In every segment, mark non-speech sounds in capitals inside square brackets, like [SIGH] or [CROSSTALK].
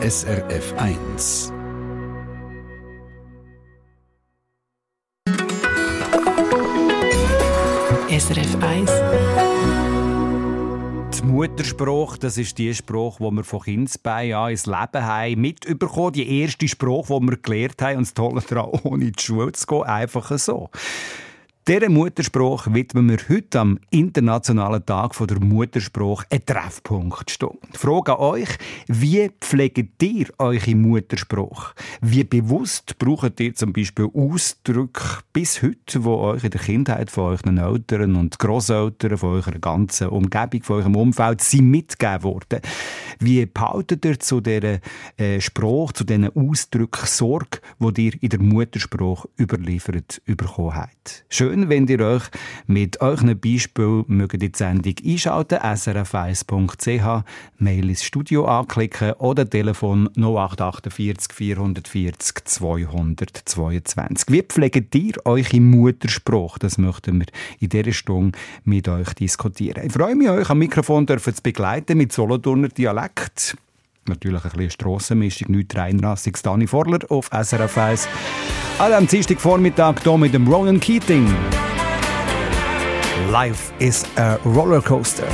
SRF 1. SRF 1. Die Muttersprache, das ist die Sprache, die wir von Kindesbein an ins Leben haben, mitbekommen. Die erste Sprache, die wir gelernt haben. Und das Tolle daran, [LAUGHS] ohne in die Schule zu gehen, einfach so. Dieser Muttersprache widmen wir heute am Internationalen Tag der Muttersprache einen Treffpunkt stehen. Frage an euch, wie pflegt ihr eure Muttersprache? Wie bewusst braucht ihr zum Beispiel Ausdrücke bis heute, die euch in der Kindheit von euren Eltern und Großeltern, von eurer ganzen Umgebung, von eurem Umfeld sind mitgegeben worden? Wie behaltet ihr zu dieser äh, Sprache, zu diesen Ausdrücken Sorge, die ihr in der Muttersprache überliefert bekommen habt? Schön schön, wenn ihr euch mit euren Beispielen mögt die Sendung einschalten srf1.ch, Mail ins Studio anklicken oder Telefon 0848 440 222. Wie pflegt ihr euch im Muttersprache? Das möchten wir in dieser Stunde mit euch diskutieren. Ich freue mich, euch am Mikrofon zu begleiten mit Solothurner Dialekt natürlich ein bisschen Strassenmischung, nichts reinrassiges. Dani Vorler auf SRF 1. Alle am Dienstagvormittag hier mit dem Ronan Keating. Life is a Rollercoaster.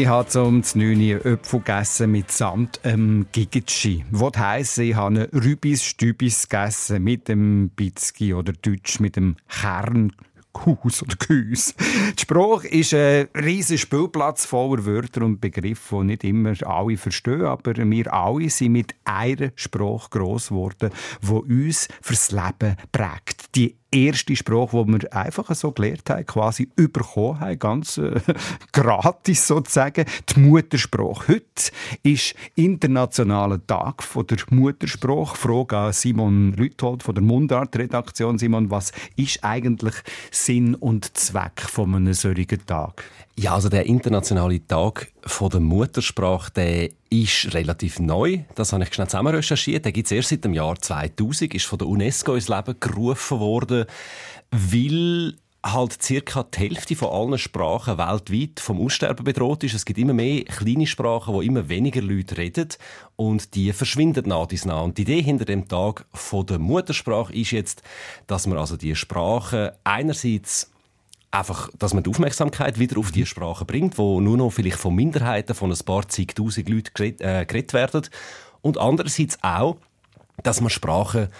Ich habe zum 9 Öpfel gegessen mit samt ähm, Gigetschi. Was heisst, ich habe Rübis Stübis gegessen mit dem Bitzki oder Deutsch mit dem Kern Haus oder Gehäuse. Die Sprache ist ein riesiger Spielplatz voller Wörter und Begriffe, die nicht immer alle verstehen, aber wir alle sind mit einer Sprache gross geworden, die uns fürs Leben prägt. Die erste Sprache, die wir einfach so gelernt haben, quasi überkommen haben, ganz äh, [LAUGHS] gratis sozusagen, die Muttersprache. Heute ist internationaler Tag von der Muttersprache. Frage an Simon Rüthold von der Mundart-Redaktion. Simon, was ist eigentlich Sinn und Zweck von einem solchen Tag? Ja, also der internationale Tag von der Muttersprache, der ist relativ neu. Das habe ich schnell zusammen recherchiert. Der gibt es erst seit dem Jahr 2000, ist von der UNESCO ins Leben gerufen worden, weil halt circa die Hälfte von allen Sprachen weltweit vom Aussterben bedroht ist. Es gibt immer mehr kleine Sprachen, wo immer weniger Leute reden und die verschwinden nach dies nach. Und die Idee hinter dem Tag von der Muttersprache ist jetzt, dass man also die Sprache einerseits einfach, dass man die Aufmerksamkeit wieder auf die Sprache bringt, wo nur noch vielleicht von Minderheiten von ein paar zigtausend Leuten geredet, äh, geredet werden. Und andererseits auch, dass man Sprache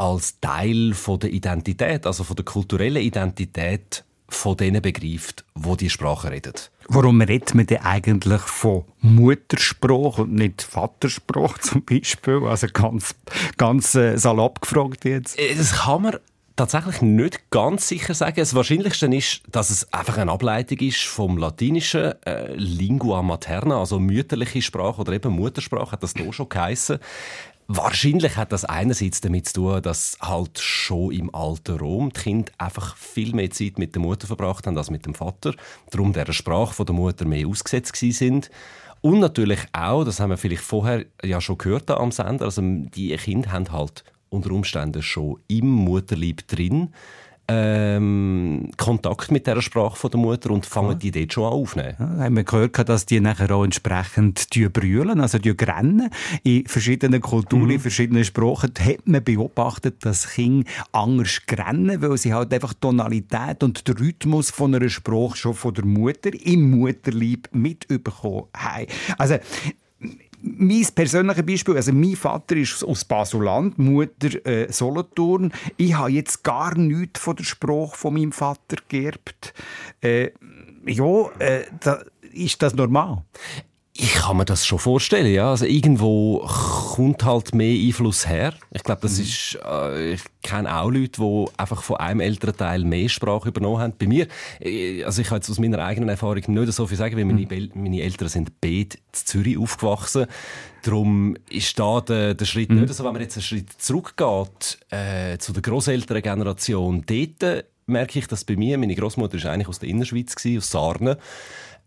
als Teil von der Identität, also von der kulturellen Identität von denen begreift, wo die Sprache reden. Warum redet man denn eigentlich von Muttersprache und nicht Vatersprache [LAUGHS] zum Beispiel? Also ganz, ganz äh, salopp gefragt jetzt. Äh, das kann man tatsächlich nicht ganz sicher sagen. Das Wahrscheinlichste ist, dass es einfach eine Ableitung ist vom Latinischen äh, Lingua materna, also mütterliche Sprache oder eben Muttersprache, hat das hier schon geheissen. Wahrscheinlich hat das einerseits damit zu tun, dass halt schon im alten Rom die Kinder einfach viel mehr Zeit mit der Mutter verbracht haben als mit dem Vater. Darum der Sprache von der Mutter mehr ausgesetzt sind. Und natürlich auch, das haben wir vielleicht vorher ja schon gehört am Sender, also die Kinder haben halt unter Umständen schon im Mutterlieb drin ähm, Kontakt mit dieser Sprache von der Mutter und fangen die dort schon an aufnehmen. Ja, haben wir gehört, dass die nachher auch entsprechend brüllen, also die rennen. In verschiedenen Kulturen, mhm. in verschiedenen Sprachen hat man beobachtet, dass Kinder anders rennen, weil sie halt einfach Tonalität und den Rhythmus von einer Sprache schon von der Mutter im Mutterlieb mitbekommen haben. Also mein persönliches Beispiel, also mein Vater ist aus Basuland, Mutter äh, Solothurn. Ich habe jetzt gar nichts von der Sprache von meinem Vater geerbt. Äh, ja, äh, da, ist das normal? Ich kann mir das schon vorstellen, ja. Also irgendwo kommt halt mehr Einfluss her. Ich glaube, das mhm. ist, äh, ich kenne auch Leute, die einfach von einem älteren Teil mehr Sprache übernommen haben. Bei mir, äh, also ich kann jetzt aus meiner eigenen Erfahrung nicht so viel sagen, weil meine, mhm. meine Eltern sind beide in Zürich aufgewachsen. Darum ist da der, der Schritt mhm. nicht so, wenn man jetzt einen Schritt zurückgeht, äh, zu der grosselteren Generation, dort merke ich, dass bei mir, meine Großmutter ist eigentlich aus der Innerschweiz aus Sarnen.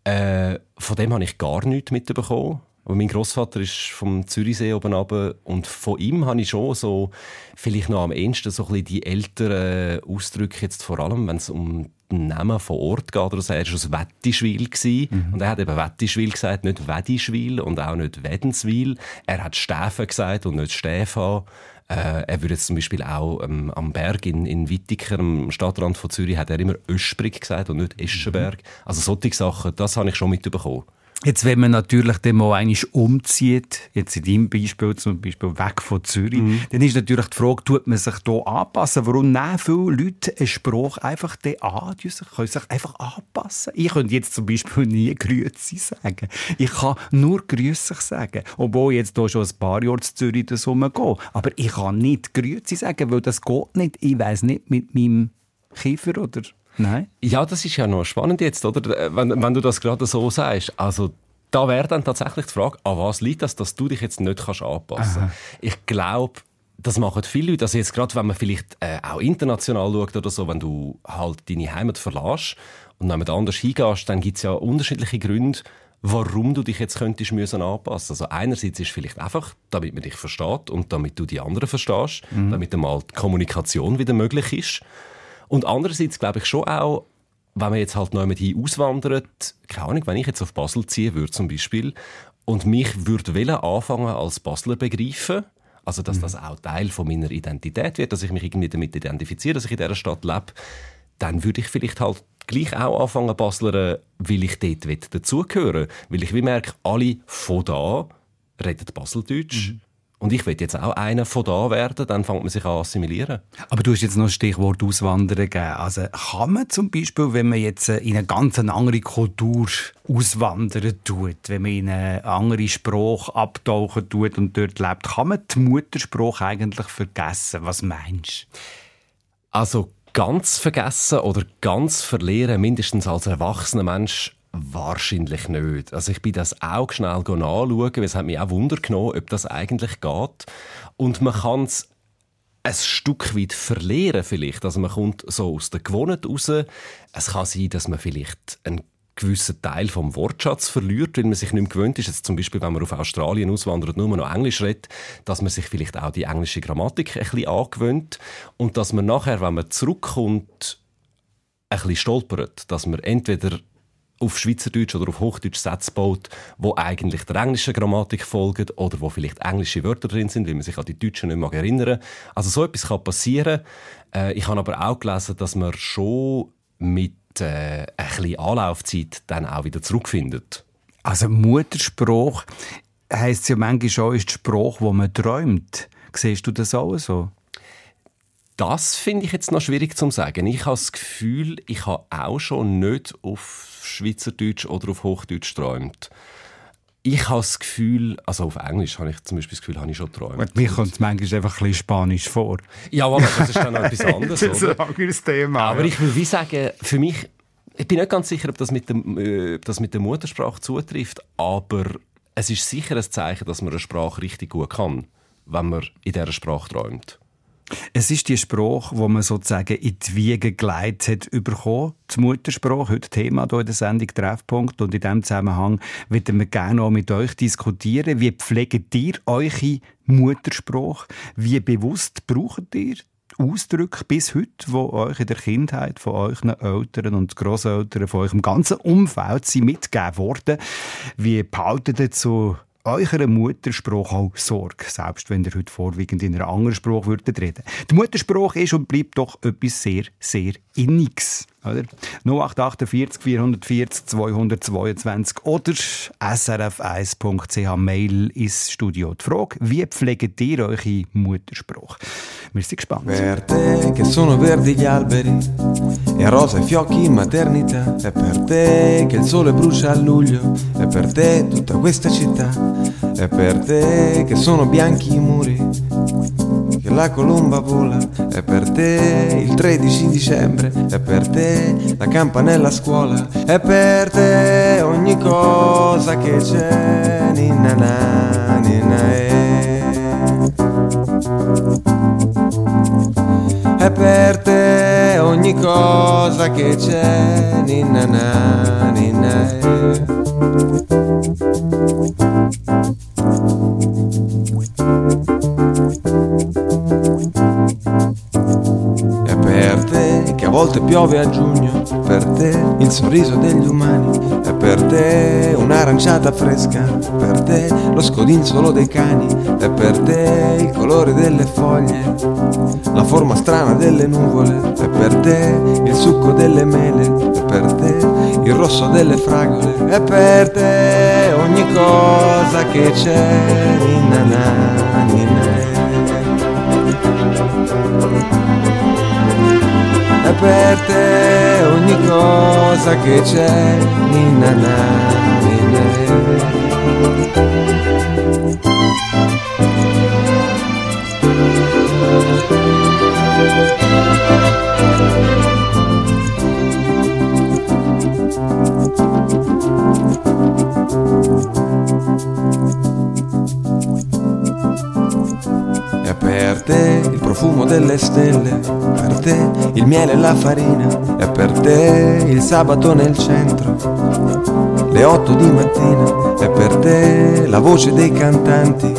Äh, von dem habe ich gar nichts mitbekommen. Aber mein Großvater ist vom Zürichsee oben runter und von ihm habe ich schon so, vielleicht noch am ehesten so ein bisschen die älteren Ausdrücke jetzt vor allem, wenn es um den Namen von Ort geht oder so. Er war aus Wettischwil mhm. und er hat eben Wettischwil gesagt, nicht Wedischwil und auch nicht Wädenswil. Er hat Stäfen gesagt und nicht Stefan. Äh, er würde jetzt zum Beispiel auch ähm, am Berg in, in Wittiker, am Stadtrand von Zürich, hat er immer Ösprig gesagt und nicht Eschenberg. Mhm. Also solche Sachen, das habe ich schon mitbekommen. Jetzt, wenn man natürlich dann mal einmal umzieht, jetzt in deinem Beispiel zum Beispiel weg von Zürich, mhm. dann ist natürlich die Frage, tut man sich hier anpassen? Warum nehmen viele Leute einen Spruch einfach den an? Die können sich einfach anpassen. Ich könnte jetzt zum Beispiel nie [LAUGHS] Grüezi sagen. Ich kann nur Grüßig sagen. Obwohl ich jetzt hier schon ein paar Jahre zu Zürich gehe. Aber ich kann nicht Grüezi sagen, weil das geht nicht. Ich weiss nicht mit meinem Kiefer oder Nein. Ja, das ist ja noch spannend jetzt, oder? Wenn, wenn du das gerade so sagst. Also, da wäre dann tatsächlich die Frage, an was liegt das, dass du dich jetzt nicht kannst anpassen kannst? Ich glaube, das machen viele Leute. Also jetzt gerade, wenn man vielleicht äh, auch international schaut oder so, wenn du halt deine Heimat verlässt und jemand anders hingehst, dann gibt es ja unterschiedliche Gründe, warum du dich jetzt könntest müssen anpassen. Also einerseits ist vielleicht einfach, damit man dich versteht und damit du die anderen verstehst, mhm. damit einmal die Kommunikation wieder möglich ist. Und andererseits glaube ich schon auch, wenn man jetzt halt noch jemand auswandert, keine Ahnung, wenn ich jetzt auf Basel ziehen würde zum Beispiel und mich würde anfangen als Basler begreifen, also dass mhm. das auch Teil von meiner Identität wird, dass ich mich irgendwie damit identifiziere, dass ich in dieser Stadt lebe, dann würde ich vielleicht halt gleich auch anfangen Basler, weil ich dort dazugehören Weil ich wie merke, alle von da reden Baseldeutsch. Mhm. Und ich will jetzt auch einer von da werden, dann fängt man sich an assimilieren. Aber du hast jetzt noch ein Stichwort Auswandern gegeben. Also kann man zum Beispiel, wenn man jetzt äh, in eine ganz andere Kultur auswandern tut, wenn man in eine andere Sprache abtauchen tut und dort lebt, kann man die Muttersprache eigentlich vergessen? Was meinst du? Also ganz vergessen oder ganz verlieren, mindestens als erwachsener Mensch, Wahrscheinlich nicht. Also ich bin das auch schnell nachschauen, weil es hat mich auch Wunder genommen, ob das eigentlich geht. Und man kann es ein Stück weit verlieren vielleicht. Also man kommt so aus der Gewohnheit raus. Es kann sein, dass man vielleicht einen gewissen Teil vom Wortschatz verliert, weil man sich nicht mehr gewöhnt ist. Jetzt zum Beispiel, wenn man auf Australien auswandert, nur noch Englisch redet, dass man sich vielleicht auch die englische Grammatik ein bisschen angewöhnt und dass man nachher, wenn man zurückkommt, ein bisschen stolpert, dass man entweder auf Schweizerdeutsch oder auf Hochdeutsch Sätze baut, wo eigentlich der englischen Grammatik folgen oder wo vielleicht englische Wörter drin sind, weil man sich an die Deutschen nicht mehr erinnern Also so etwas kann passieren. Äh, ich habe aber auch gelesen, dass man schon mit äh, ein bisschen Anlaufzeit dann auch wieder zurückfindet. Also Muttersprache heisst ja manchmal schon, ist die Sprache, wo man träumt. Siehst du das auch so? Das finde ich jetzt noch schwierig zu sagen. Ich habe das Gefühl, ich habe auch schon nicht auf Schweizerdeutsch oder auf Hochdeutsch träumt. Ich habe das Gefühl, also auf Englisch habe ich zum Beispiel das Gefühl, habe ich schon geträumt. Mir kommt es manchmal einfach ein bisschen Spanisch vor. Ja, aber das ist dann etwas [LAUGHS] anderes. das ist ein anderes Thema. Aber ja. ich will wie sagen, für mich, ich bin nicht ganz sicher, ob das mit, dem, äh, das mit der Muttersprache zutrifft, aber es ist sicher ein Zeichen, dass man eine Sprache richtig gut kann, wenn man in dieser Sprache träumt. Es ist die Sprache, wo man sozusagen in die Wiege geleitet hat bekommen. Die Muttersprache, heute Thema hier in der Sendung Treffpunkt. Und in diesem Zusammenhang würden wir gerne auch mit euch diskutieren. Wie pflegt ihr eure Muttersprache? Wie bewusst braucht ihr Ausdrücke bis heute, die euch in der Kindheit von euren Eltern und Großeltern, von eurem ganzen Umfeld sind mitgegeben worden? Wie behaltet ihr zu eurer Muttersprache auch Sorge, selbst wenn ihr heute vorwiegend in einer anderen Sprache würdet reden. Die Muttersprache ist und bleibt doch etwas sehr, sehr Inniges. Oder? 0848 440 222 oder srf1.ch Mail ins Studio. Die Frage, wie pflegt ihr eure Muttersprache? Wir sind gespannt. Per te che sono verdi gli alberi e rosa i fiocchi in maternità è per te che il sole brucia a luglio è per te tutta questa città è per te che sono bianchi i muri che la colomba vola, è per te il 13 dicembre, è per te la campanella a scuola, è per te ogni cosa che c'è, ninna na, ninna e. È per te ogni cosa che c'è, ninna na, ninna e. volte piove a giugno, per te il sorriso degli umani, è per te un'aranciata fresca, per te lo scodinzolo dei cani, è per te il colore delle foglie, la forma strana delle nuvole, è per te il succo delle mele, è per te il rosso delle fragole, è per te ogni cosa che c'è, ninna na, ninna è per te ogni cosa che c'è, ninna na, ninna profumo delle stelle. Te il miele e la farina, è per te il sabato nel centro, le otto di mattina, è per te la voce dei cantanti,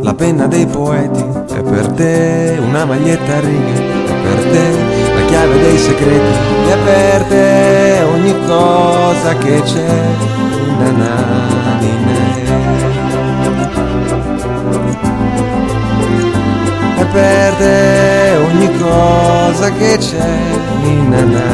la penna dei poeti, è per te una maglietta a righe, è per te la chiave dei segreti, è per te ogni cosa che c'è, na perde ogni cosa che c'è in anime.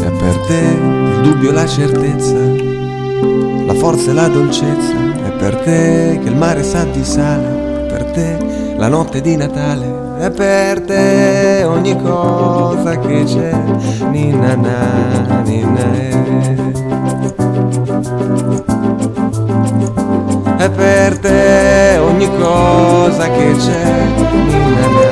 E per te il dubbio e la certezza, la forza e la dolcezza, è per te che il mare sa di sale, è per te la notte di Natale è per te ogni cosa che c'è, ninna na, ninna eh. È per te ogni cosa che c'è, ninna na,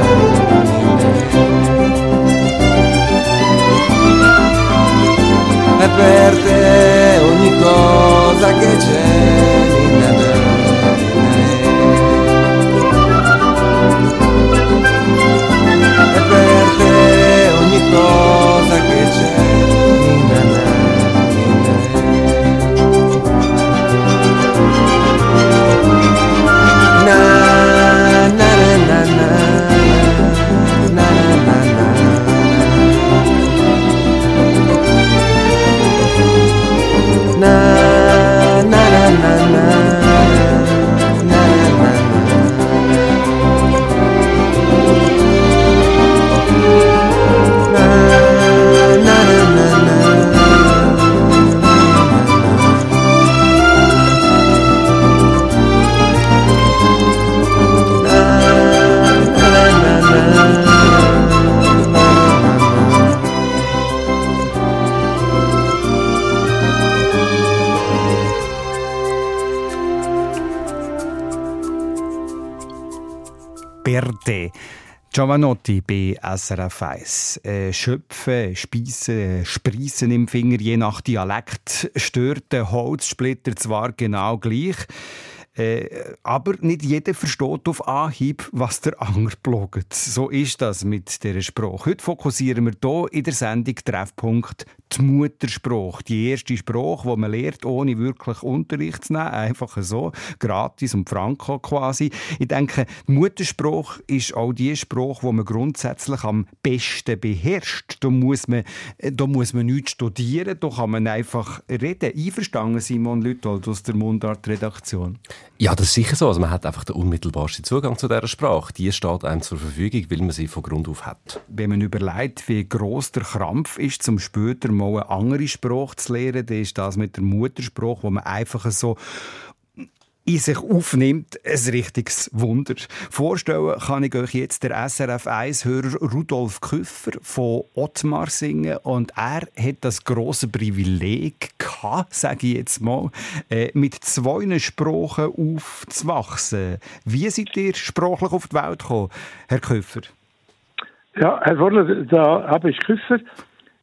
è per te ogni cosa che c'è. Ninna, È bondosa que te Giovanotti bei SRF 1. Äh, Schöpfen, Speisen, Spreisen im Finger, je nach Dialekt, stört der Holzsplitter zwar genau gleich, äh, aber nicht jeder versteht auf Anhieb, was der andere bloggt. So ist das mit dieser Sprache. Heute fokussieren wir hier in der Sendung Treffpunkt die Muttersprache. Die erste Sprache, die man lernt, ohne wirklich Unterricht zu nehmen. Einfach so, gratis und franco quasi. Ich denke, die Muttersprache ist auch die Sprache, die man grundsätzlich am besten beherrscht. Da muss man, da muss man nichts studieren, da kann man einfach reden. Einverstanden, Simon Lüthold aus der Mundart-Redaktion? Ja, das ist sicher so. Also man hat einfach den unmittelbarsten Zugang zu dieser Sprache. Die steht einem zur Verfügung, weil man sie von Grund auf hat. Wenn man überlegt, wie gross der Krampf ist, zum später mal eine andere Sprache zu lernen, dann ist das mit der Muttersprache, wo man einfach so in sich aufnimmt, ein richtiges Wunder. Vorstellen kann ich euch jetzt der SRF 1-Hörer Rudolf Küffer von Ottmar singen und er hat das große Privileg gehabt, sage ich jetzt mal, äh, mit zwei Sprachen aufzuwachsen. Wie seid ihr sprachlich auf die Welt gekommen, Herr Küffer? Ja, Herr Vorler, da habe ich Küffer.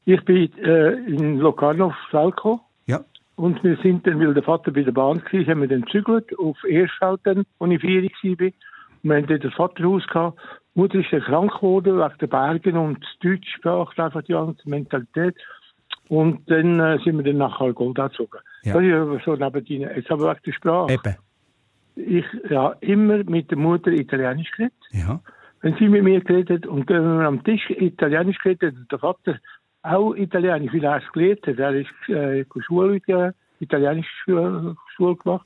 Ich bin äh, in Locarno gekommen. Ja. Und wir sind dann, weil der Vater bei der Bahn war, haben wir dann gezügelt auf Erschfeld, dann, als ich vier war. Und wir haben dort das Vaterhaus gehabt. Die Mutter ist dann krank geworden wegen den Bergen und die deutsche Sprache, einfach die ganze Mentalität. Und dann äh, sind wir dann nach Algolda gezogen. Ja. Das ist aber so nebendien. Jetzt aber wegen der Sprache. Eben. Ich habe immer mit der Mutter Italienisch geredet. Ja. Wenn sie mit mir geredet hat und wenn wir am Tisch Italienisch geredet hat, der Vater auch Italienisch, weil er es gelernt hat. Er ist äh, Schule, äh, italienische Schule, Schule gemacht,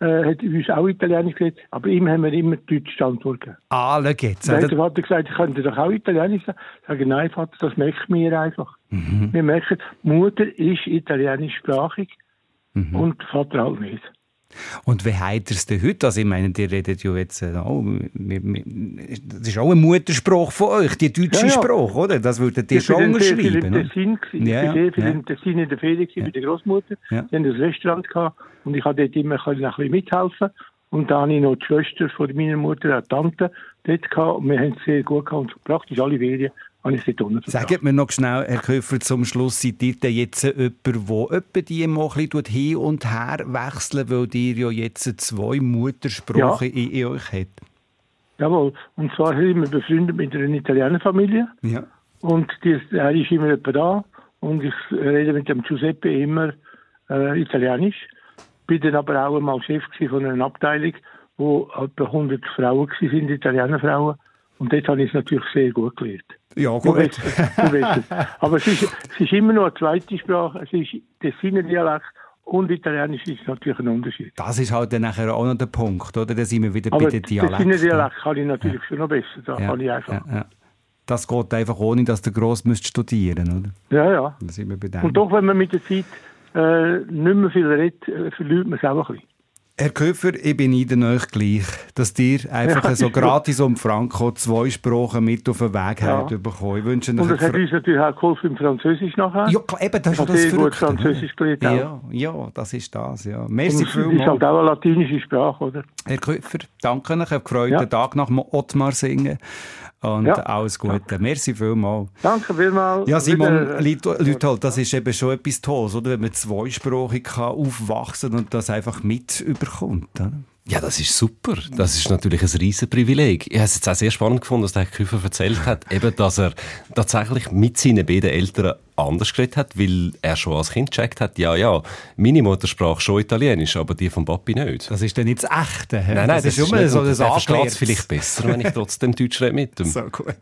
äh, hat uns auch Italienisch geredet, aber ihm haben wir immer Deutsch Antwort gegeben. Ah, schau jetzt. Dann hat der Vater gesagt, ich könnte doch auch Italienisch sagen. Ich sage, nein, Vater, das merken wir einfach. Wir merken, Mutter ist italienischsprachig und der Vater auch nicht. Und wie denn heute? Also ich meine, ihr redet ja jetzt äh, wir- das ist auch eine Muttersprache von euch, die deutsche Ja, ja. Sprache, oder? Das würdet ihr Ich schon im oder? Tessin. gewesen. Ja, ich ja, bin sehr viel ja. im Tessin in der Ferien gewesen bei der Großmutter. Ja. Die haben ein Restaurant gehabt und ich konnte dort immer ein bisschen mithelfen. Und dann habe ich noch die Schwester von meiner Mutter, eine Tante, dort gehabt. Und wir haben es sehr gut gehabt. Und praktisch alle Ferien habe ich dort unten. Sagt mir noch schnell, Herr Köfer, zum Schluss, seid ihr denn jetzt jemand, der etwa die mal ein bisschen hin und her wechseln, weil ihr ja jetzt zwei Muttersprachen in, in euch habt? Jawohl. Und zwar sind wir befreundet mit einer Italienerfamilie. Ja. Und die, er ist immer etwa da. Und ich rede mit dem Giuseppe immer äh, Italienisch. Bin dann aber auch einmal Chef von einer Abteilung, wo etwa 100 Frauen waren, Italienerfrauen. Und dort habe ich es natürlich sehr gut gelernt. Ja, es. Aber es ist, es ist immer noch eine zweite Sprache. Es ist Tessiner Dialekt und Italienisch ist natürlich ein Unterschied. Das ist halt dann nachher auch noch der Punkt, oder? Da sind wir wieder Aber bei den Tessiner Dialekten. Dialekt kann ich natürlich schon noch besser. Da Ja, kann ich einfach. ja, ja. das geht einfach ohne, dass der Gross müsst studieren oder? Ja, ja. Da sind wir bei dem. Und doch, wenn man mit der Zeit äh, nicht mehr viel redet, äh, verliert man es auch ein bisschen. Herr Köfer, ich bin Ihnen euch gleich, dass dir einfach Ja, so gratis um Franco zwei Sprachen mit auf den Weg Ja. habt bekommen. Ich wünsche Und das hat uns natürlich auch geholfen im Französisch nachher. ja, klar, eben, das ist das sehr gut Verrückte. Französisch gelernt. Ja, ja, das ist das, ja. Und Merci es ist halt auch eine latinische Sprache, oder? Herr Köfer, danke. Ich habe gefreut, Ja. den Tag nach dem Ottmar singen. Und Ja. alles Gute. Merci vielmals. Danke vielmals. Ja, Simon, äh, Leute, Leute halt, das ist eben schon etwas Tolles, oder? wenn man zweisprachig kann aufwachsen und das einfach mit überkommt. Oder? Ja, das ist super. Das ist natürlich ein riesen Privileg. Ich habe es jetzt auch sehr spannend gefunden, dass der Herr Küfer erzählt hat, eben, dass er tatsächlich mit seinen beiden Eltern anders geredet hat, weil er schon als Kind gecheckt hat, ja, ja, meine Muttersprache schon Italienisch, aber die von Papi nicht. Das ist dann nicht das Echte. hä? Nein, nein, das, ist immer so das Er versteht es Angelerntes. vielleicht besser, wenn ich trotzdem Deutsch rede mit ihm. So gut.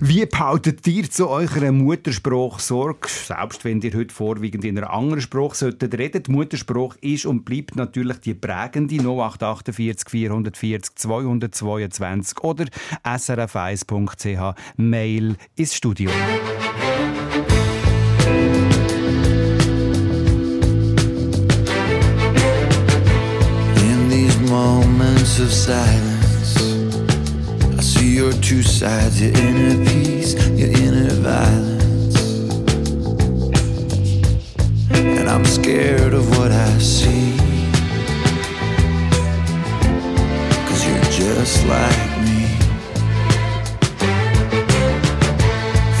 Wie behaltet ihr zu eurer Muttersprache Sorge, selbst wenn ihr heute vorwiegend in einer anderen Sprache solltet reden? Die Muttersprache ist und bleibt natürlich die prägende 0848 440 222 oder srf1.ch Mail ins Studio. Of silence, I see your two sides, your inner peace, your inner violence. And I'm scared of what I see. Cause you're just like me.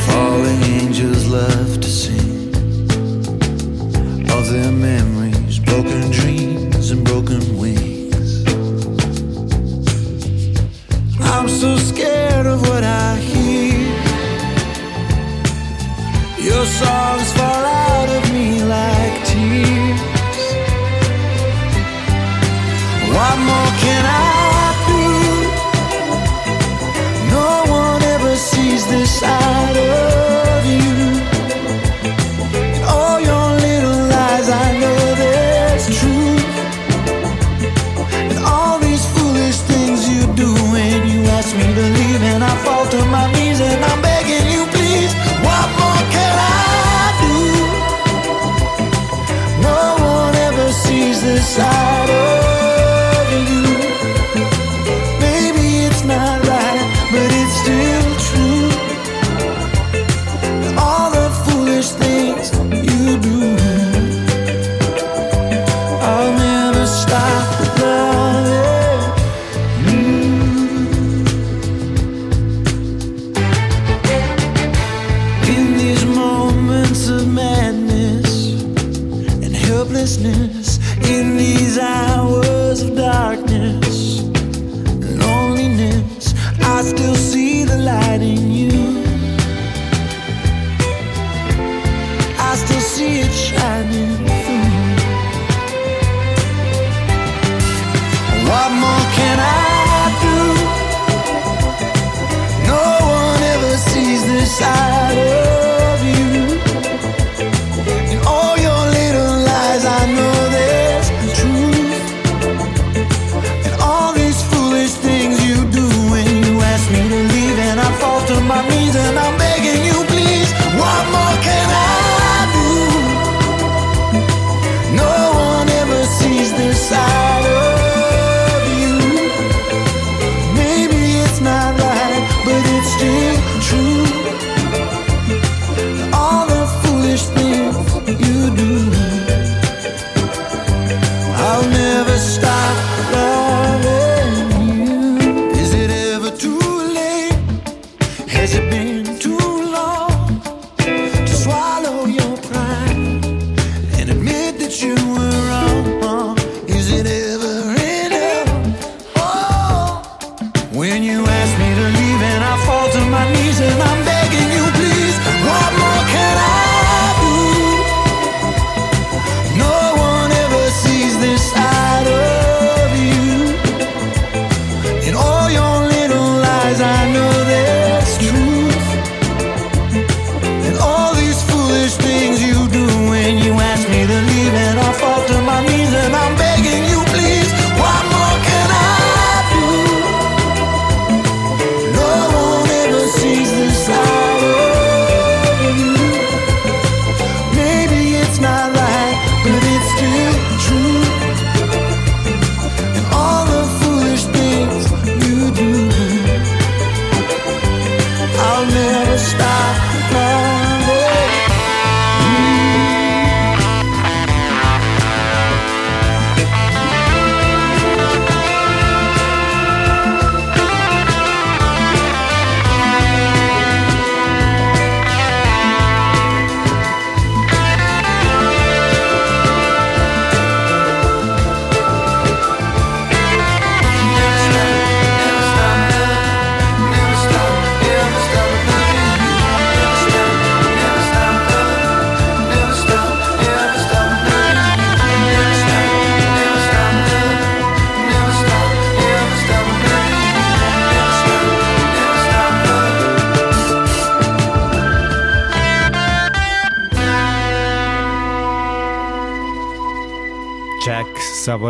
Falling angels love to sing of their memories, broken dreams, and broken wings. So scared of what I hear. Your songs fall out of me like tears. What more can I do? No one ever sees this side of when me to leave, and I fall to my knees and I'm begging you, please. What more can I do? No one ever sees this side of helplessness, in these hours of darkness,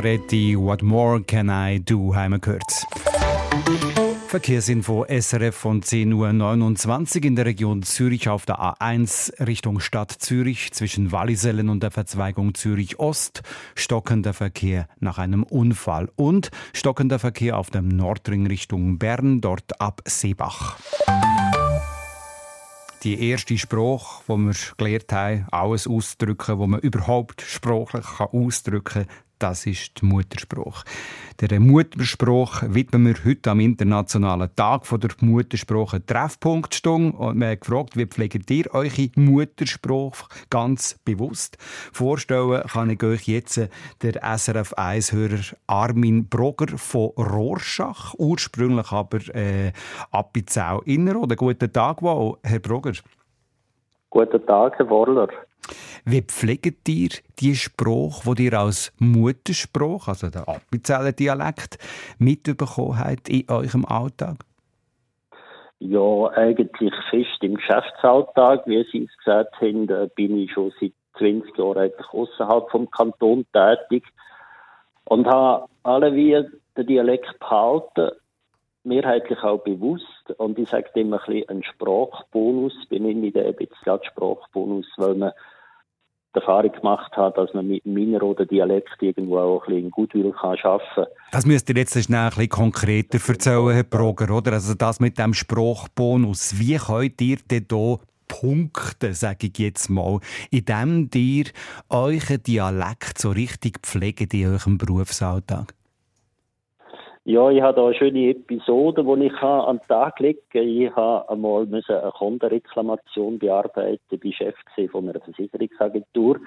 Savoretti, What More Can I Do, haben gehört. Verkehrsinfo SRF von 10.29 Uhr in der Region Zürich auf der A1 Richtung Stadt Zürich zwischen Wallisellen und der Verzweigung Zürich Ost. Stockender Verkehr nach einem Unfall und stockender Verkehr auf dem Nordring Richtung Bern, dort ab Seebach. Die erste Sprache, die wir gelernt haben, alles ausdrücken, wo man überhaupt sprachlich ausdrücken kann, das ist die Muttersprache. Der Muttersprache widmen wir heute am Internationalen Tag von der Muttersprache Treffpunktstunde. Und wir haben gefragt, wie pflegt ihr eure Muttersprache ganz bewusst? Vorstellen kann ich euch jetzt der SRF 1-Hörer Armin Brogger von Rorschach, ursprünglich aber äh, Appenzell Inner. guten Tag, Herr Brogger. Guten Tag, Herr Worler. Wie pflegt ihr die Sprache, die ihr als Muttersprache, also der Appenzeller Dialekt, mitbekommen habt in eurem Alltag? Ja, eigentlich fest im Geschäftsalltag. Wie Sie es gesagt haben, bin ich schon seit 20 Jahren außerhalb vom Kanton tätig und habe alle wie den Dialekt behalten, mehrheitlich auch bewusst. Und ich sage immer ein bisschen einen Sprachbonus, benenne ich den jetzt gerade Sprachbonus, weil man die Erfahrung gemacht hat, dass man mit meiner oder Dialekt irgendwo auch ein bisschen Gutwill kann schaffen kann. Das müsst ihr jetzt schnell ein bisschen konkreter erzählen, Herr Broger, oder? Also das mit dem Sprachbonus. Wie könnt ihr denn hier punkten, sage ich jetzt mal, indem ihr euren Dialekt so richtig pflegt in eurem Berufsalltag? Ja, ich habe da eine schöne Episode, die ich an den Tag legen Ich habe einmal eine Kundenreklamation bearbeiten. Ich war Chef von einer Versicherungsagentur.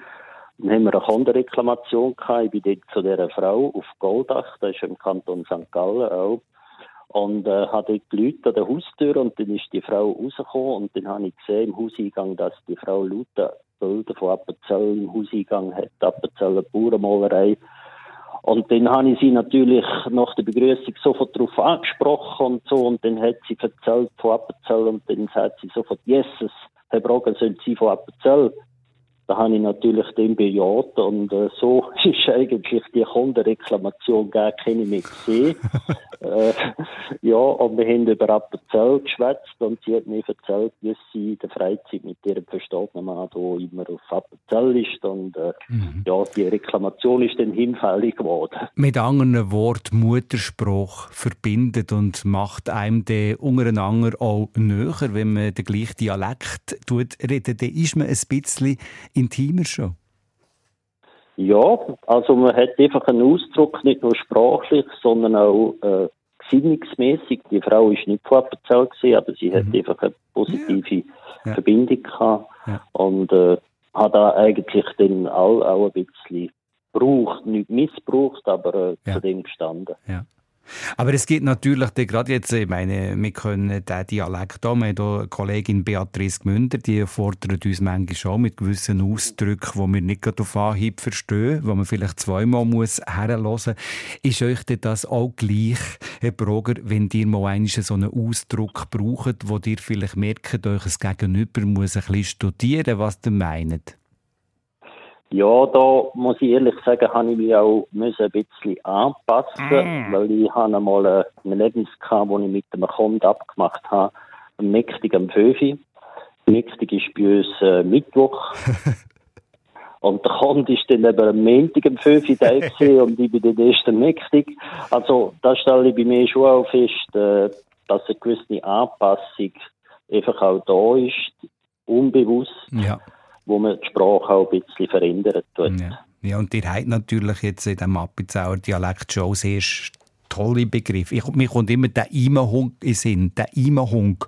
Dann haben wir eine Kundenreklamation gehabt. Ich bin dort zu dieser Frau auf Goldach, das ist im Kanton St. Gallen auch. Und äh, habe dort die Leute an der Haustür und dann ist die Frau rausgekommen und dann habe ich gesehen im Hauseingang, dass die Frau lauter Bilder von Appenzell im Hauseingang hat, Appenzeller Bauernmalerei. Und dann habe ich sie natürlich nach der Begrüßung sofort darauf angesprochen und so. Und dann hat sie erzählt von Appenzell und dann sagt sie sofort, Jesus, Herr Brogger, sind Sie von Appenzell? Da habe ich natürlich den bejaht und äh, so [LAUGHS] ist eigentlich die Kundenreklamation gar keine mehr gesehen. [LAUGHS] äh, ja, und wir haben über Appenzell geschwätzt und sie hat mir erzählt, wie sie in der Freizeit mit ihrem verstorbenen Mann hier immer auf Appenzell ist und äh, mhm. ja, die Reklamation ist dann hinfällig geworden. Mit anderen Worten, Mutterspruch verbindet und macht einem den untereinander auch näher, wenn man den gleichen Dialekt tut, reden, dann ist man ein bisschen intimer schon? Ja, also man hat einfach einen Ausdruck, nicht nur sprachlich, sondern auch äh, gesinnungsmäßig. Die Frau ist nicht von Appenzell aber sie mhm. hat einfach eine positive ja. Verbindung gehabt ja. und äh, hat da eigentlich dann auch, auch ein bisschen gebraucht, nicht missbraucht, aber äh, ja. zu dem gestanden. Ja. Aber es gibt natürlich gerade jetzt, ich meine, wir können den Dialekt auch, wir haben hier Kollegin Beatrice Gmünder, die fordert uns manchmal schon mit gewissen Ausdrücken, die wir nicht auf Anhieb verstehen, wo man vielleicht zweimal muss herhören muss. Ist euch denn das auch gleich, Herr Broger, wenn ihr mal einen so einen Ausdruck braucht, wo ihr vielleicht merkt, euch das Gegenüber muss ein bisschen studieren, was ihr meint? Ja, da muss ich ehrlich sagen, habe ich mich auch müssen ein bisschen anpassen, mm. weil ich habe einmal ein Erlebnis gehabt, wo ich mit einem Kunden abgemacht habe, am Mächtig am Föfi. Mächtig ist bei uns äh, Mittwoch. [LAUGHS] und der Kunde ist dann eben am Montag am Föfi da und ich bin dann erst am Mächtig. Also, da stelle ich bei mir schon auch fest, äh, dass eine gewisse Anpassung einfach auch da ist, unbewusst. Ja wo man die Sprache auch ein bisschen verändert tut. Ja. ja, und ihr habt natürlich jetzt in diesem Appenzauer Dialekt schon sehr tolle Begriffe. Ich, mir kommt immer der Imehung in Sinn, der Imehung.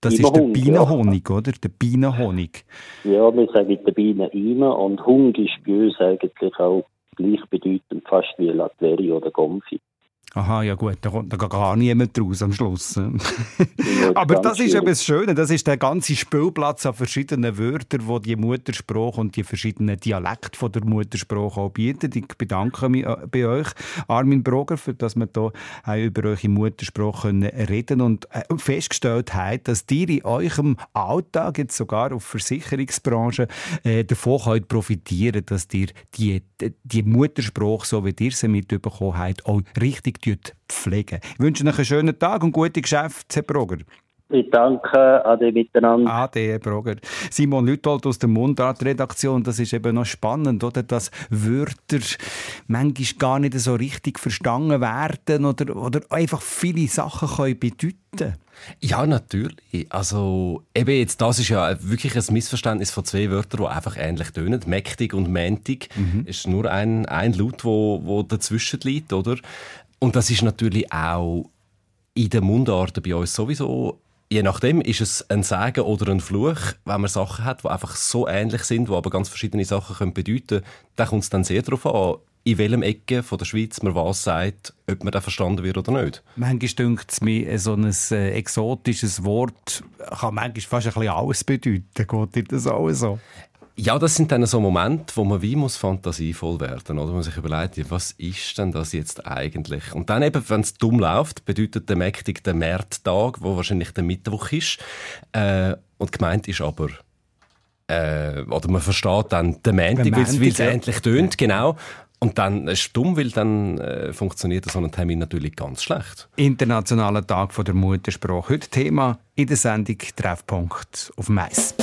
Das ist der Bienenhonig, ja. oder? Der Bienenhonig. [LAUGHS] Ja, wir sagen der Bienen Ime und Hung ist bei uns eigentlich auch gleichbedeutend fast wie Latveria oder Gomfi. Aha, ja gut, da kommt da gar niemand raus am Schluss. Aber das ist eben das Schöne, das ist der ganze Spielplatz an verschiedenen Wörtern, wo die Muttersprache und die verschiedenen Dialekte von der Muttersprache auch bieten. Ich bedanke mich äh, bei euch, Armin Broger, für dass wir hier auch über eure Muttersprache reden und äh, festgestellt haben, dass ihr in eurem Alltag, jetzt sogar auf Versicherungsbranche, äh, davon könnt profitieren dass ihr die, die Muttersprache, so wie ihr sie mitbekommen habt, auch richtig pflegen. Ich wünsche euch einen schönen Tag und gute Geschäfte, Herr Broger. Ich danke Ade miteinander. Ade, Herr Broger. Simon Lütold aus der Mundart-Redaktion, das ist eben noch spannend, oder? dass Wörter manchmal gar nicht so richtig verstanden werden oder, oder einfach viele Sachen können bedeuten Ja, natürlich. Also, eben jetzt, das ist ja wirklich ein Missverständnis von zwei Wörtern, die einfach ähnlich tönen. Mächtig und mäntig ist nur ein, ein Laut, wo, wo dazwischen liegt, oder? Und das ist natürlich auch in den Mundarten bei uns sowieso Je nachdem ist es ein Segen oder ein Fluch, wenn man Sachen hat, die einfach so ähnlich sind, die aber ganz verschiedene Sachen können bedeuten können. Da kommt es dann sehr darauf an, in welchem Ecke von der Schweiz man was sagt, ob man da verstanden wird oder nicht. Manchmal dünkt es mir, so ein äh, exotisches Wort kann manchmal fast ein bisschen alles bedeuten. Geht dir das auch so? Ja, das sind dann so Momente, wo man wie muss fantasievoll werden, oder? Man sich überlegt, ja, was ist denn das jetzt eigentlich? Und dann eben, wenn es dumm läuft, bedeutet der Mächtig der Märztag, wo wahrscheinlich der Mittwoch ist. Äh, und gemeint ist aber, äh, oder man versteht dann den Montag, weil es ja. endlich tönt, genau. Und dann ist es dumm, weil dann äh, funktioniert so ein Termin natürlich ganz schlecht. Internationaler Tag von der Muttersprache. Heute Thema in der Sendung Treffpunkt auf Mais.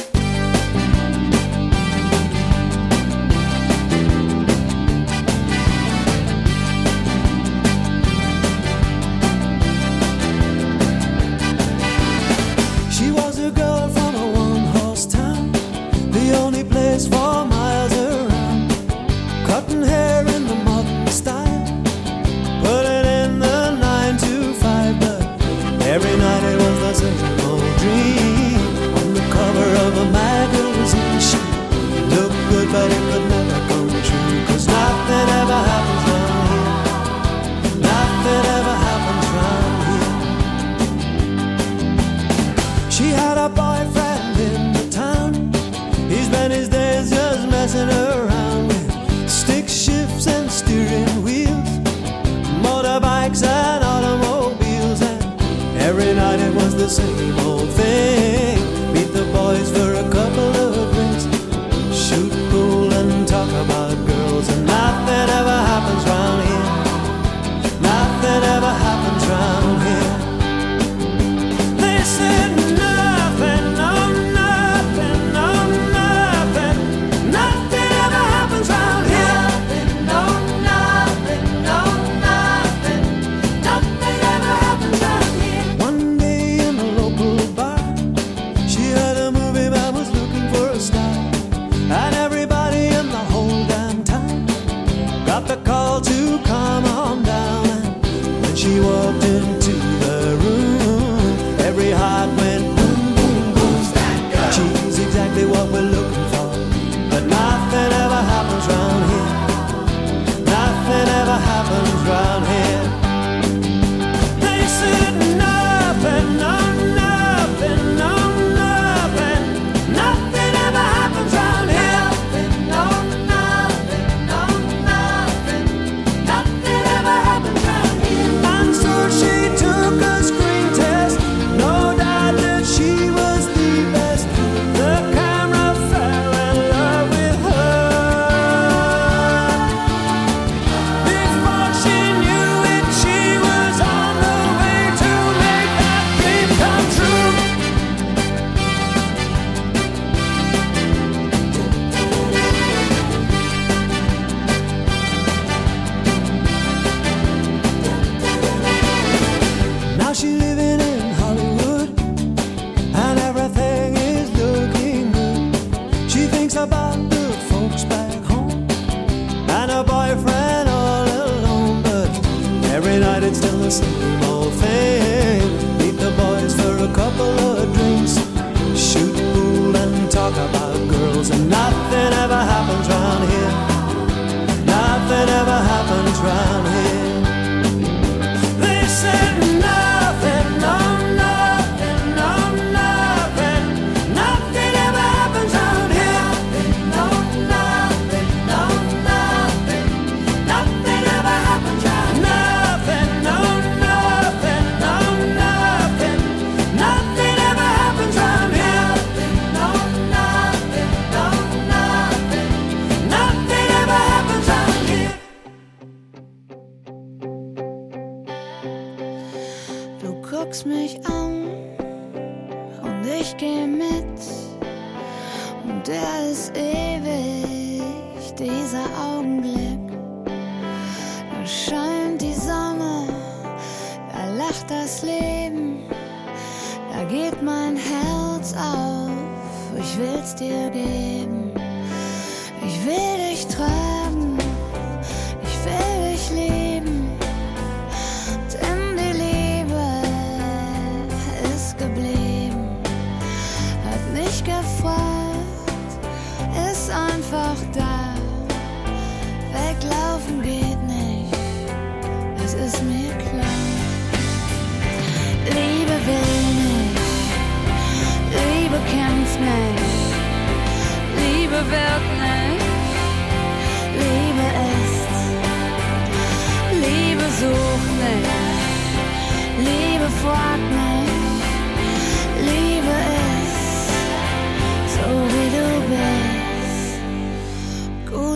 And nothing ever happens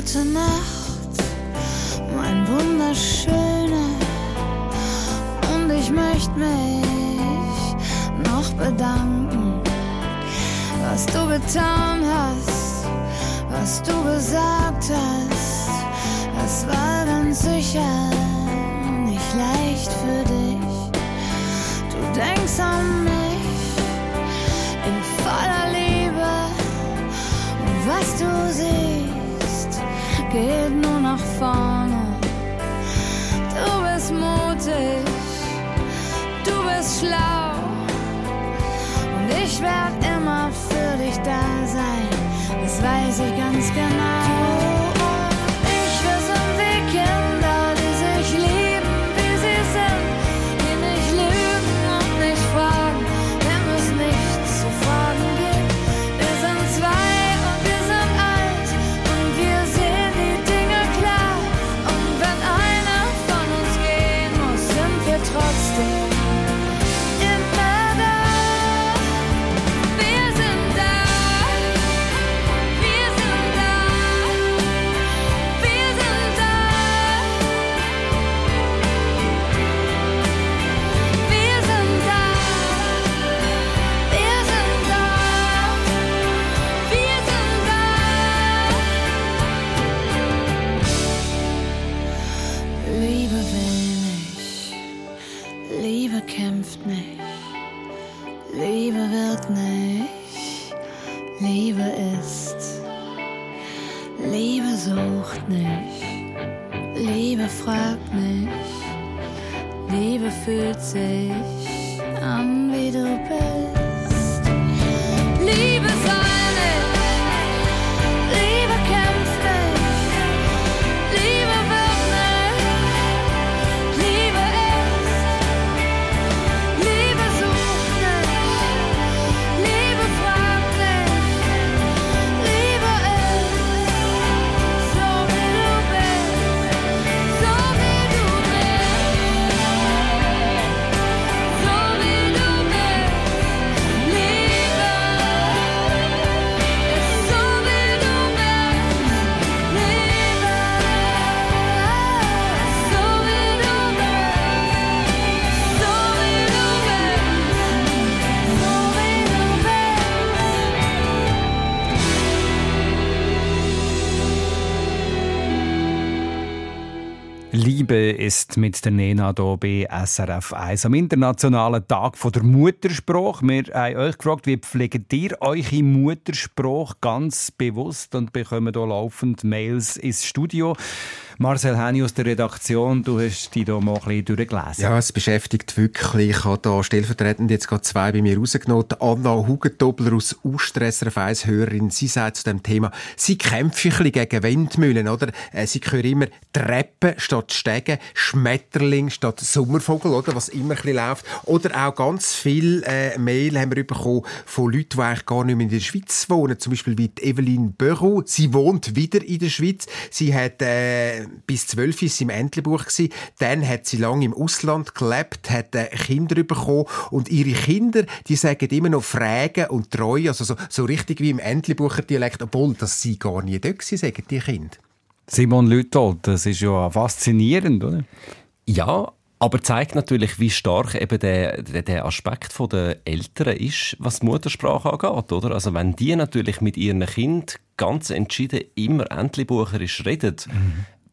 Gute Nacht, mein Wunderschöner, und ich möchte mich noch bedanken, was du getan hast, was du gesagt hast. Das war ganz sicher nicht leicht für dich. Du denkst an mich in voller Liebe und was du siehst, geht nur nach vorne. Du bist mutig, du bist schlau und ich werd immer für dich da sein. Das weiß ich ganz genau. Nicht. Liebe fragt nicht. Liebe fühlt sich an, wie du bist. Liebe ist mit der Nena hier bei SRF 1 am Internationalen Tag von der Muttersprache. Wir haben euch gefragt, wie pflegt ihr eure Muttersprache ganz bewusst und bekommen hier laufend Mails ins Studio. Marcel Henny aus der Redaktion, du hast die hier mal ein bisschen durchgelesen. Ja, es beschäftigt wirklich. Ich habe da stellvertretend jetzt gerade zwei bei mir rausgenommen. Anna Hugentobler aus Ustresser Hörerin. Sie sagt zu dem Thema, sie kämpft ein bisschen gegen Windmühlen, oder? Äh, Sie hören immer Treppen statt Stegen, Schmetterling statt Sommervogel, oder? Was immer ein bisschen läuft. Oder auch ganz viel äh, Mail haben wir bekommen von Leuten, die eigentlich gar nicht mehr in der Schweiz wohnen. Zum Beispiel wie Evelyn Börou. Sie wohnt wieder in der Schweiz. Sie hat, äh, bis zwölf ist sie im Entlebuch gsi. Dann hat sie lange im Ausland gelebt, hat äh, Kinder bekommen und ihre Kinder, die sagen immer noch Fragen und treu, also so, so richtig wie im Entlebucher Dialekt, obwohl das sie gar nie dort waren, sagen die Kinder. Simon Lütold, das ist ja faszinierend, oder? Ja, Aber zeigt natürlich, wie stark eben der, der, der Aspekt von der Eltern ist, was die Muttersprache angeht, oder? Also wenn die natürlich mit ihren Kind ganz entschieden immer endlichbucherisch reden,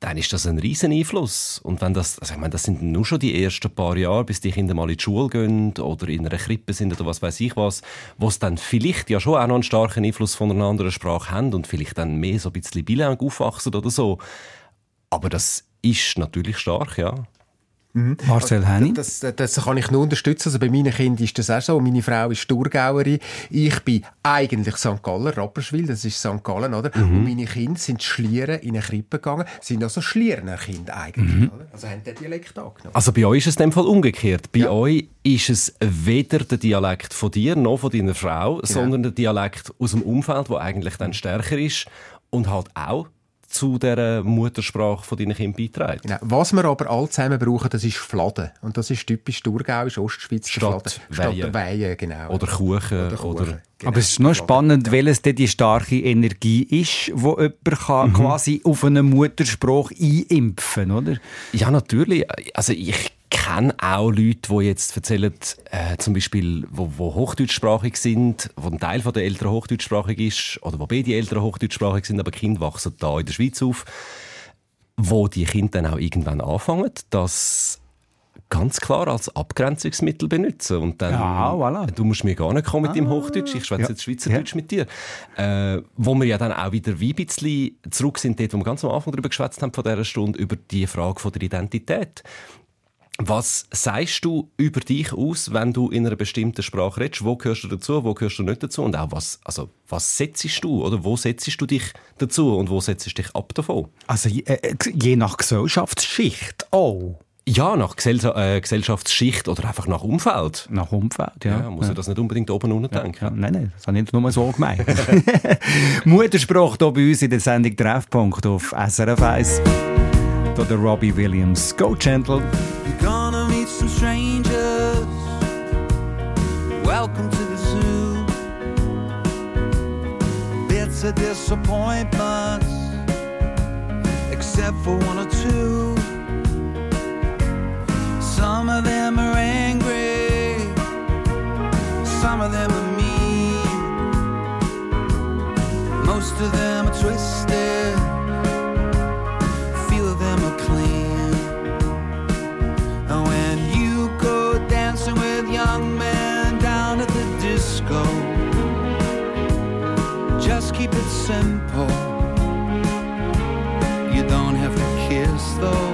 dann ist das ein riesen Einfluss. Und wenn das, also ich meine, das sind nur schon die ersten paar Jahre, bis die Kinder mal in die Schule gehen oder in einer Krippe sind oder was weiß ich was, wo es dann vielleicht ja schon auch noch einen starken Einfluss von einer anderen Sprache haben und vielleicht dann mehr so ein bisschen bilang aufwachsen oder so. Aber das ist natürlich stark, ja. Marcel Henning? Das, das, das kann ich nur unterstützen. Also bei meinen Kindern ist das auch so. Meine Frau ist Thurgauerin. Ich bin eigentlich St. Galler, Rapperswil, das ist St. Gallen, oder? Und meine Kinder sind Schlieren in eine Krippe gegangen, sind also Schlierner Kinder eigentlich, oder? Also haben den Dialekt angenommen. Also bei euch ist es in dem Fall umgekehrt. Bei euch ist es weder der Dialekt von dir noch von deiner Frau, sondern der Dialekt aus dem Umfeld, der eigentlich dann stärker ist und halt auch zu der Muttersprache von deinen Kindern beiträgt. Genau. Was wir aber alle zusammen brauchen, das ist Fladen. Und das ist typisch Thurgauisch, Ostschweiz. Statt Fladen. Weihen. Statt Weihen, genau. Oder Kuchen. Oder Oder, Kuchen. Genau. Aber es ist noch spannend, welches denn die starke Energie ist, wo jemand kann quasi auf eine Muttersprache einimpfen oder? Ja, natürlich. Also ich kenne auch Leute, die jetzt erzählen, äh, zum Beispiel, wo, wo hochdeutschsprachig sind, wo ein Teil der Eltern hochdeutschsprachig ist, oder wo beide Eltern hochdeutschsprachig sind, aber Kinder wachsen da in der Schweiz auf, wo die Kinder dann auch irgendwann anfangen, das ganz klar als Abgrenzungsmittel benutzen. Und dann, Ja, voilà. du musst mir gar nicht kommen mit dem Hochdeutsch, ich schwätze Ja. jetzt Schweizerdeutsch mit dir. Äh, wo wir ja dann auch wieder wie ein bisschen zurück sind, dort, wo wir ganz am Anfang darüber geschwätzt haben, von dieser Stunde, über die Frage von der Identität. Was sagst du über dich aus, wenn du in einer bestimmten Sprache redest? Wo gehörst du dazu, wo gehörst du nicht dazu? Und auch was, also, was setzt du oder wo setzt du dich dazu und wo setzt du dich ab davon? Also je, äh, je nach Gesellschaftsschicht auch. Ja, nach Gesell äh, Gesellschaftsschicht oder einfach nach Umfeld. Nach Umfeld, ja. Ja, muss ja. das nicht unbedingt oben und unten denken. Ja, nein, nein, das habe ich nicht nur so gemeint. [LAUGHS] [LAUGHS] Muttersprache hier bei uns in der Sendung Treffpunkt auf SRF 1. Hier der Robbie Williams. Go Gentle. You're gonna meet some strangers. Welcome to the zoo. Bits of disappointments, except for one or two. Some of them are angry, some of them are mean. Most of them are twisted, few of them are clean. And when you go dancing with young men down at the disco, just keep it simple. You don't have to kiss though.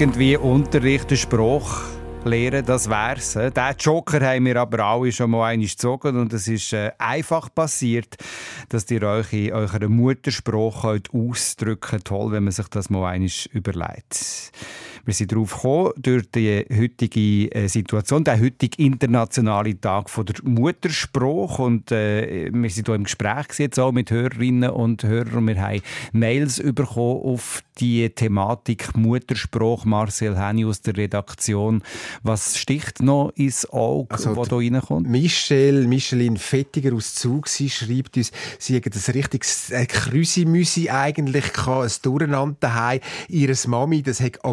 Irgendwie Unterricht, Spruch lehren, das wär's. Den Joker haben wir aber alle schon mal einmal gezogen und es ist äh, einfach passiert, dass ihr euch in eurem Muttersprache könnt ausdrücken Toll, wenn man sich das mal einmal überlegt. Wir sind darauf gekommen, durch die heutige äh, Situation, der heutige internationale Tag von der Muttersprache und äh, wir sind hier im Gespräch jetzt auch mit Hörerinnen und Hörern und wir haben Mails bekommen auf die Thematik Muttersprache. Marcel Henny aus der Redaktion. Was sticht noch ins Auge, Also was da reinkommt? Michelle, Micheline Fettiger aus Zug, sie schreibt uns, sie hätte ein richtiges äh, Krüsi-Müsi eigentlich gehabt, ein Durcheinander daheim. Ihres Mami, das hat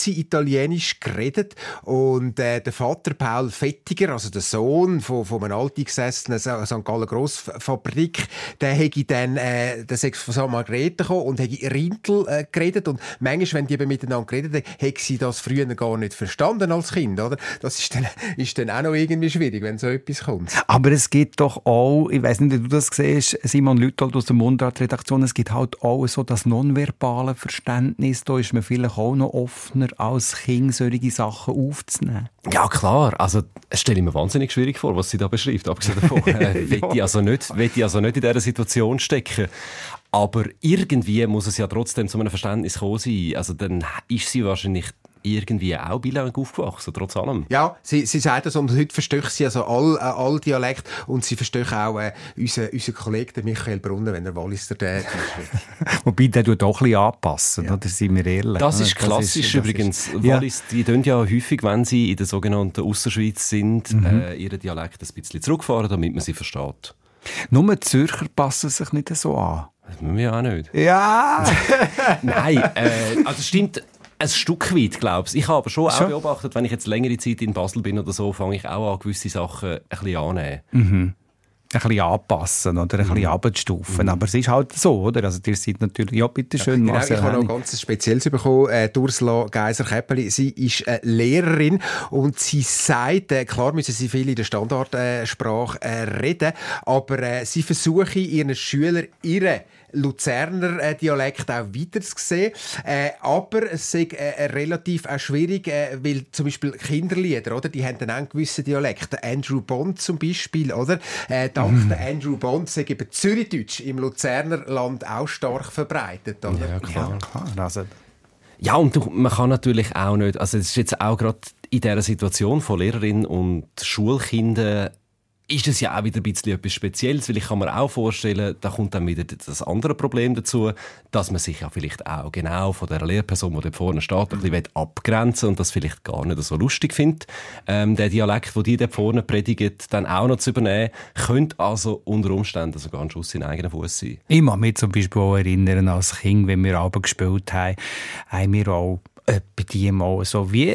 Abruzzi Italienisch geredet und äh, der Vater Paul Fettiger, also der Sohn von, von einem alteingesessenen St. Gallen Grossfabrik, der hätte dann, äh, sei von St. Margrethe gekommen und hätte Rintel äh, geredet und manchmal, wenn die eben miteinander geredet haben, hätte sie das früher gar nicht verstanden als Kind, oder? Das ist dann, ist dann auch noch irgendwie schwierig, wenn so etwas kommt. Aber es gibt doch auch, ich weiß nicht, wie du das siehst, Simon Lüthold aus der Mundart-Redaktion, es gibt halt auch so das nonverbale Verständnis. Da ist man vielleicht auch noch offener, als Kind solche Sachen aufzunehmen. Ja, klar. Also, es stelle ich mir wahnsinnig schwierig vor, was sie da beschreibt. Abgesehen davon, [LAUGHS] äh, will ich also nicht, will ich also nicht in dieser Situation stecken. Aber irgendwie muss es ja trotzdem zu einem Verständnis kommen sein. Also, dann ist sie wahrscheinlich irgendwie auch bilang aufgewachsen, trotz allem. Ja, sie, sie sagt das und heute verstehe sie also all, äh, all Dialekt und sie verstehe auch äh, unseren, unseren Kollegen, Michael Brunner, wenn er Walliser der [LAUGHS] Wobei, der tut auch ein bisschen anpassen, oder? Sind wir ehrlich. Das ist klassisch das übrigens. Ja. Wallis, die tun ja häufig, wenn sie in der sogenannten Ausserschweiz sind, äh, ihren Dialekt ein bisschen zurückfahren, damit man sie versteht. Nur die Zürcher passen sich nicht so an. Das müssen wir ja auch nicht. Ja! [LAUGHS] Nein, äh, also stimmt ein Stück weit, glaubst Ich habe aber schon, auch Schon? beobachtet, wenn ich jetzt längere Zeit in Basel bin oder so, fange ich auch an, gewisse Sachen ein bisschen anzunehmen. ein bisschen anpassen oder ein bisschen abzustufen. Aber es ist halt so, oder? Also, ihr seid natürlich, ja, bitteschön, Genau, Marcel ich habe noch ein ganz Spezielles bekommen. Äh, Ursula Geiser-Käppeli, sie ist äh, Lehrerin und sie sagt, äh, klar müssen sie viel in der Standardsprache äh, reden, aber äh, sie versuche ihren Schülern ihre Luzerner äh, Dialekt auch weiter zu sehen. Äh, aber es ist äh, relativ auch schwierig, äh, weil zum Beispiel Kinderlieder, oder? Die haben dann auch einen gewissen Dialekt. Der Andrew Bond zum Beispiel, oder? Äh, dank der Andrew Bond sei eben Zürichdeutsch im Luzerner Land auch stark verbreitet, oder? Ja, klar. Klar, also, Ja, und du, man kann natürlich auch nicht, also es ist jetzt auch gerade in dieser Situation von Lehrerinnen und Schulkindern ist es ja auch wieder ein bisschen etwas Spezielles, weil ich kann mir auch vorstellen, da kommt dann wieder das andere Problem dazu, dass man sich ja vielleicht auch genau von der Lehrperson, die dort vorne steht, ein bisschen abgrenzen will und das vielleicht gar nicht so lustig findet. Ähm, der Dialekt, den die dort vorne predigen, dann auch noch zu übernehmen, könnte also unter Umständen sogar ein Schuss in den eigenen Fuß sein. Ich mag mich zum Beispiel auch erinnern, als Kind, wenn wir Abend gespielt haben, haben wir auch etwa die mal so wie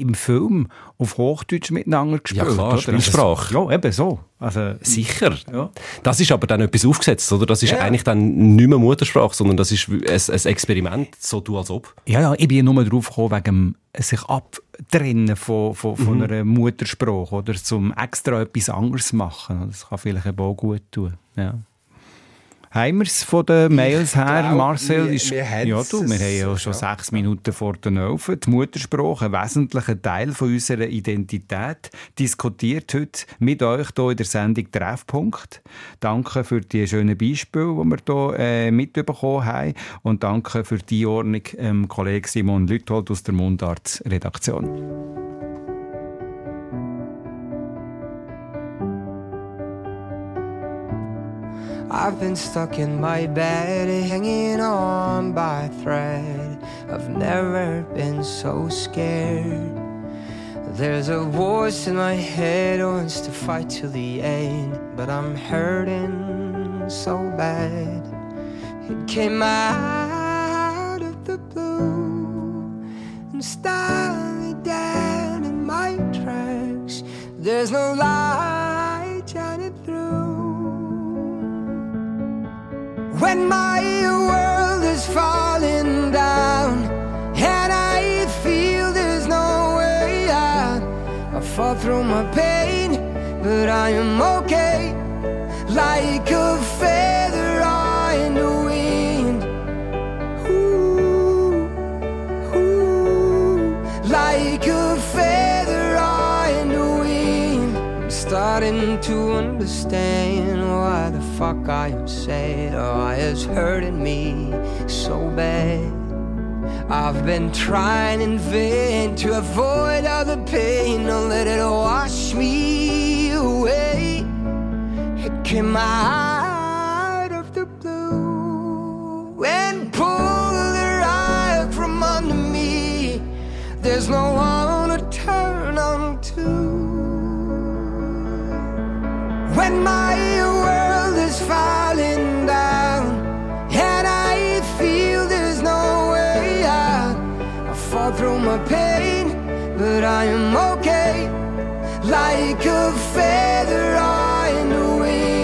im Film auf Hochdeutsch miteinander gespielt. Ja, klar? Spielsprache. Ja, eben so. Also, Sicher. Ja. Das ist aber dann etwas aufgesetzt, oder? Das ist Ja. eigentlich dann nicht mehr Muttersprache, sondern das ist ein, ein Experiment, so du als ob. ja, ja, ich bin nur drauf gekommen, wegen dem sich abtrennen von, von, von Mhm. einer Muttersprache oder zum extra etwas anderes machen. Das kann vielleicht eben auch gut tun. Ja. Haben wir es von den Mails her, glaub, Marcel? wir- ist, wir ja, du, wir haben ja schon ja. sechs Minuten vor den Elfen. Die Muttersprache, ein wesentlicher Teil von unserer Identität, diskutiert heute mit euch hier in der Sendung Treffpunkt. Danke für die schönen Beispiele, die wir hier äh, mitbekommen haben. Und danke für die Ordnung, ähm, Kollege Simon Lüthold aus der Mundart-Redaktion. I've been stuck in my bed, hanging on by thread. I've never been so scared. There's a voice in my head wants to fight till the end, but I'm hurting so bad. It came out of the blue and stopped me down in my tracks. There's no light When my world is falling down and I feel there's no way out, I fall through my pain, but I am okay. Like a feather starting to understand why the fuck I am sad or why it's hurting me so bad. I've been trying in vain to avoid all the pain, to let it wash me away. It came out of the blue and pulled the rug from under me. There's no one When my world is falling down and I feel there's no way out, I fall through my pain, but I am okay. Like a feather in the wind.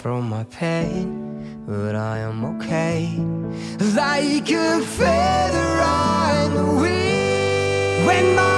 Through my pain, but I am okay. Like a feather on the wind. When my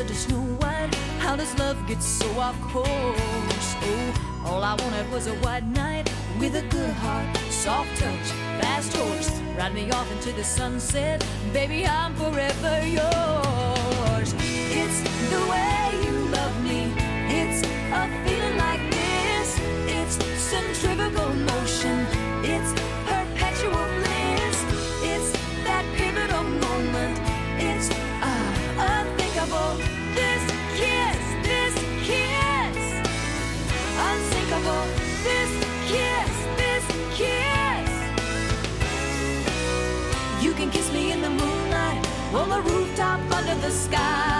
said to Snow White, How does love get so off course? Oh, all I wanted was a white knight with a good heart, soft touch, fast horse. Ride me off into the sunset, baby, I'm forever yours. It's the way sky.